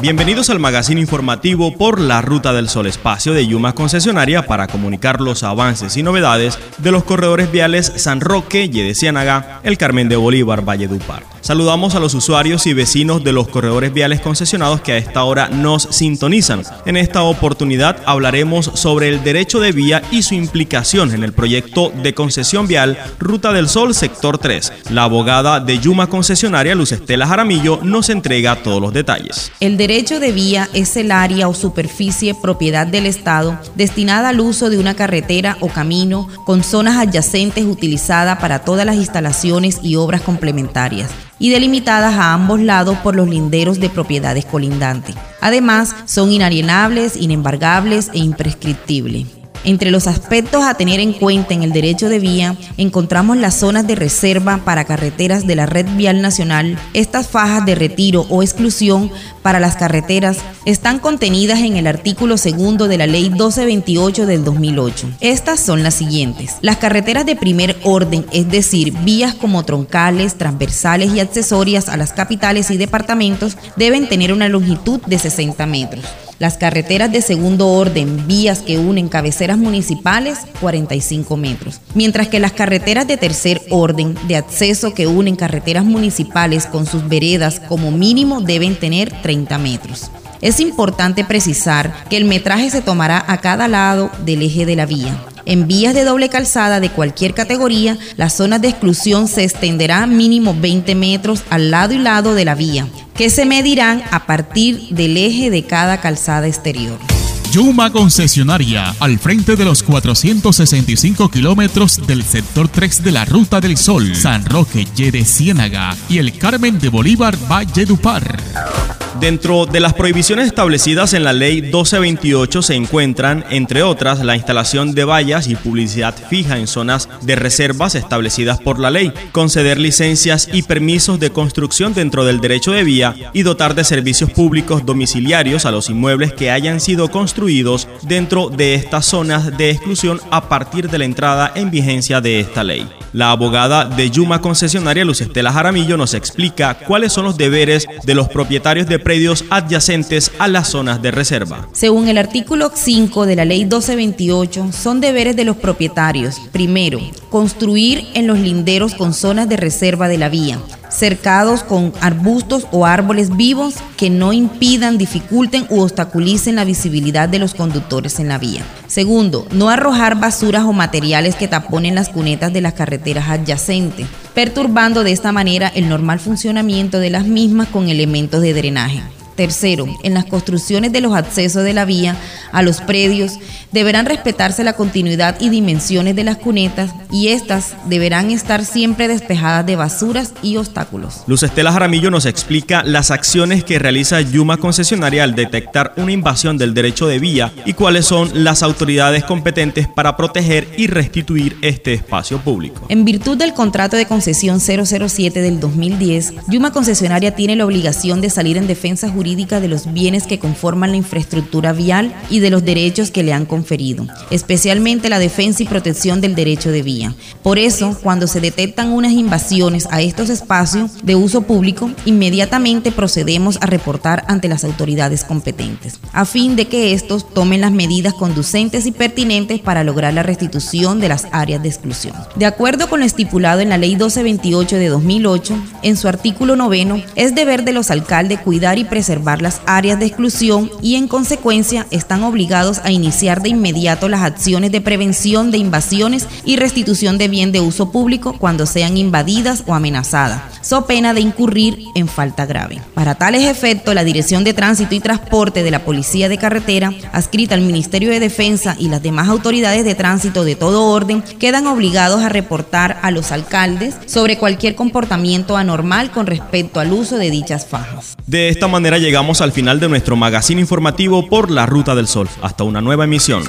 Bienvenidos al magazine informativo por la Ruta del Sol Espacio de Yuma Concesionaria para comunicar los avances y novedades de los corredores viales San Roque, Yede Ciénaga, El Carmen de Bolívar, Valledupar. Saludamos a los usuarios y vecinos de los corredores viales concesionados que a esta hora nos sintonizan. En esta oportunidad hablaremos sobre el derecho de vía y su implicación en el proyecto de concesión vial Ruta del Sol Sector 3. La abogada de Yuma Concesionaria, Luz Estela Jaramillo, nos entrega todos los detalles. Derecho de vía es el área o superficie propiedad del Estado destinada al uso de una carretera o camino con zonas adyacentes utilizada para todas las instalaciones y obras complementarias y delimitadas a ambos lados por los linderos de propiedades colindantes. Además, son inalienables, inembargables e imprescriptibles. Entre los aspectos a tener en cuenta en el derecho de vía encontramos las zonas de reserva para carreteras de la red vial nacional. Estas fajas de retiro o exclusión para las carreteras están contenidas en el artículo segundo de la ley 1228 del 2008. Estas son las siguientes. Las carreteras de primer orden, es decir, vías como troncales, transversales y accesorias a las capitales y departamentos, deben tener una longitud de 60 metros. Las carreteras de segundo orden, vías que unen cabeceras municipales, 45 metros. Mientras que las carreteras de tercer orden, de acceso que unen carreteras municipales con sus veredas, como mínimo deben tener 30 metros. Es importante precisar que el metraje se tomará a cada lado del eje de la vía. En vías de doble calzada de cualquier categoría, las zonas de exclusión se extenderán mínimo 20 metros al lado y lado de la vía, que se medirán a partir del eje de cada calzada exterior. Yuma Concesionaria, al frente de los 465 kilómetros del sector 3 de la Ruta del Sol, San Roque, Yede Ciénaga y el Carmen de Bolívar, Valledupar. Dentro de las prohibiciones establecidas en la ley 1228 se encuentran, entre otras, la instalación de vallas y publicidad fija en zonas de reservas establecidas por la ley, conceder licencias y permisos de construcción dentro del derecho de vía y dotar de servicios públicos domiciliarios a los inmuebles que hayan sido construidos dentro de estas zonas de exclusión a partir de la entrada en vigencia de esta ley. La abogada de Yuma Concesionaria Luz Estela Jaramillo nos explica cuáles son los deberes de los propietarios de predios adyacentes a las zonas de reserva. Según el artículo 5 de la ley 1228, son deberes de los propietarios. Primero, construir en los linderos con zonas de reserva de la vía cercados con arbustos o árboles vivos que no impidan, dificulten u obstaculicen la visibilidad de los conductores en la vía. Segundo, no arrojar basuras o materiales que taponen las cunetas de las carreteras adyacentes, perturbando de esta manera el normal funcionamiento de las mismas con elementos de drenaje. Tercero, en las construcciones de los accesos de la vía a los predios deberán respetarse la continuidad y dimensiones de las cunetas y estas deberán estar siempre despejadas de basuras y obstáculos. Luz Estela Jaramillo nos explica las acciones que realiza Yuma Concesionaria al detectar una invasión del derecho de vía y cuáles son las autoridades competentes para proteger y restituir este espacio público. En virtud del contrato de concesión 007 del 2010, Yuma Concesionaria tiene la obligación de salir en defensa jurídica de los bienes que conforman la infraestructura vial y de los derechos que le han conferido, especialmente la defensa y protección del derecho de vía. Por eso, cuando se detectan unas invasiones a estos espacios de uso público, inmediatamente procedemos a reportar ante las autoridades competentes, a fin de que estos tomen las medidas conducentes y pertinentes para lograr la restitución de las áreas de exclusión. De acuerdo con lo estipulado en la Ley 1228 de 2008, en su artículo noveno, es deber de los alcaldes cuidar y preservar las áreas de exclusión y en consecuencia están obligados a iniciar de inmediato las acciones de prevención de invasiones y restitución de bien de uso público cuando sean invadidas o amenazadas, so pena de incurrir en falta grave. Para tales efectos, la Dirección de Tránsito y Transporte de la Policía de Carretera, adscrita al Ministerio de Defensa y las demás autoridades de tránsito de todo orden, quedan obligados a reportar a los alcaldes sobre cualquier comportamiento anormal con respecto al uso de dichas fajas. De esta manera llegamos al final de nuestro magazine informativo por la Ruta del Sol. Hasta una nueva emisión.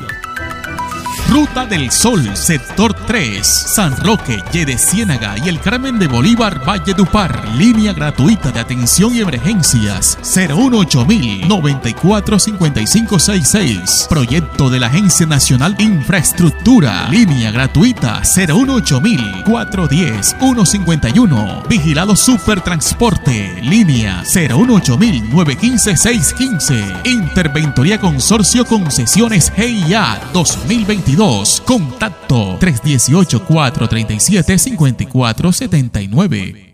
Ruta del Sol, sector 3, San Roque, Yede Ciénaga y el Carmen de Bolívar, Valle Dupar. Línea gratuita de atención y emergencias 018 94 5566. Proyecto de la Agencia Nacional Infraestructura. Línea gratuita 018 410 151. Vigilado Supertransporte. Línea 018 915 615. Interventoría Consorcio Concesiones GIA 2022. Contacto 318-437-5479.